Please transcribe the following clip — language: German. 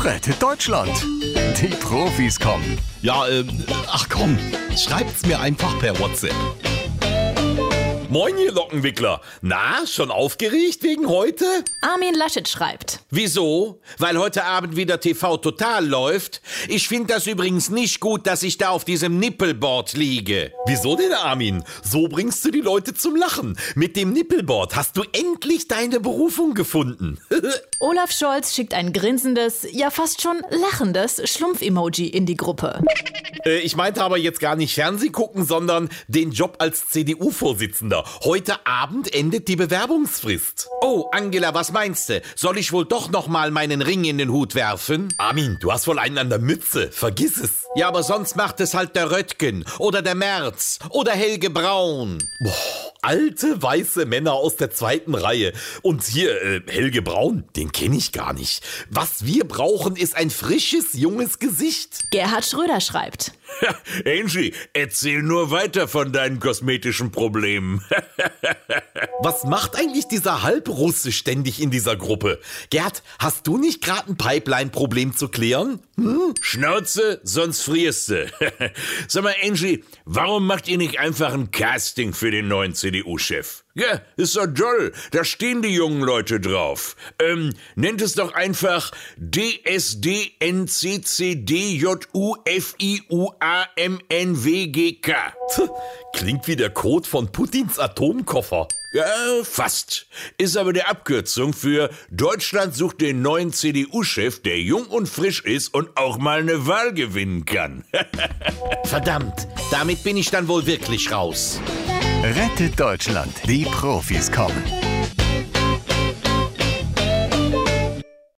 Rettet Deutschland. Die Profis kommen. Ja, ähm, ach komm, schreibt's mir einfach per WhatsApp. Moin, ihr Lockenwickler. Na, schon aufgeregt wegen heute? Armin Laschet schreibt. Wieso? Weil heute Abend wieder TV Total läuft? Ich finde das übrigens nicht gut, dass ich da auf diesem Nippelboard liege. Wieso denn, Armin? So bringst du die Leute zum Lachen. Mit dem Nippelboard hast du endlich deine Berufung gefunden. Olaf Scholz schickt ein grinsendes, ja fast schon lachendes Schlumpf-Emoji in die Gruppe. Äh, ich meinte aber jetzt gar nicht Fernseh gucken, sondern den Job als CDU-Vorsitzender. Heute Abend endet die Bewerbungsfrist. Oh, Angela, was meinst du? Soll ich wohl doch noch mal meinen Ring in den Hut werfen? Armin, du hast wohl einen an der Mütze. Vergiss es. Ja, aber sonst macht es halt der Röttgen oder der Merz oder Helge Braun. Boah, alte weiße Männer aus der zweiten Reihe. Und hier, äh, Helge Braun, den kenne ich gar nicht. Was wir brauchen, ist ein frisches, junges Gesicht. Gerhard Schröder schreibt. Angie, erzähl nur weiter von deinen kosmetischen Problemen. Was macht eigentlich dieser Halbrusse ständig in dieser Gruppe? Gerd, hast du nicht gerade ein Pipeline-Problem zu klären? Hm? Schnauze, sonst frierst du. Sag mal, Angie, warum macht ihr nicht einfach ein Casting für den neuen CDU-Chef? Ja, ist doch toll. Da stehen die jungen Leute drauf. Ähm, nennt es doch einfach DSDNCCDJUFIUAMNWGK. Klingt wie der Code von Putins Atomkoffer. Ja, fast. Ist aber der Abkürzung für Deutschland sucht den neuen CDU-Chef, der jung und frisch ist und auch mal eine Wahl gewinnen kann. Verdammt, damit bin ich dann wohl wirklich raus. Rettet Deutschland. Die Profis kommen.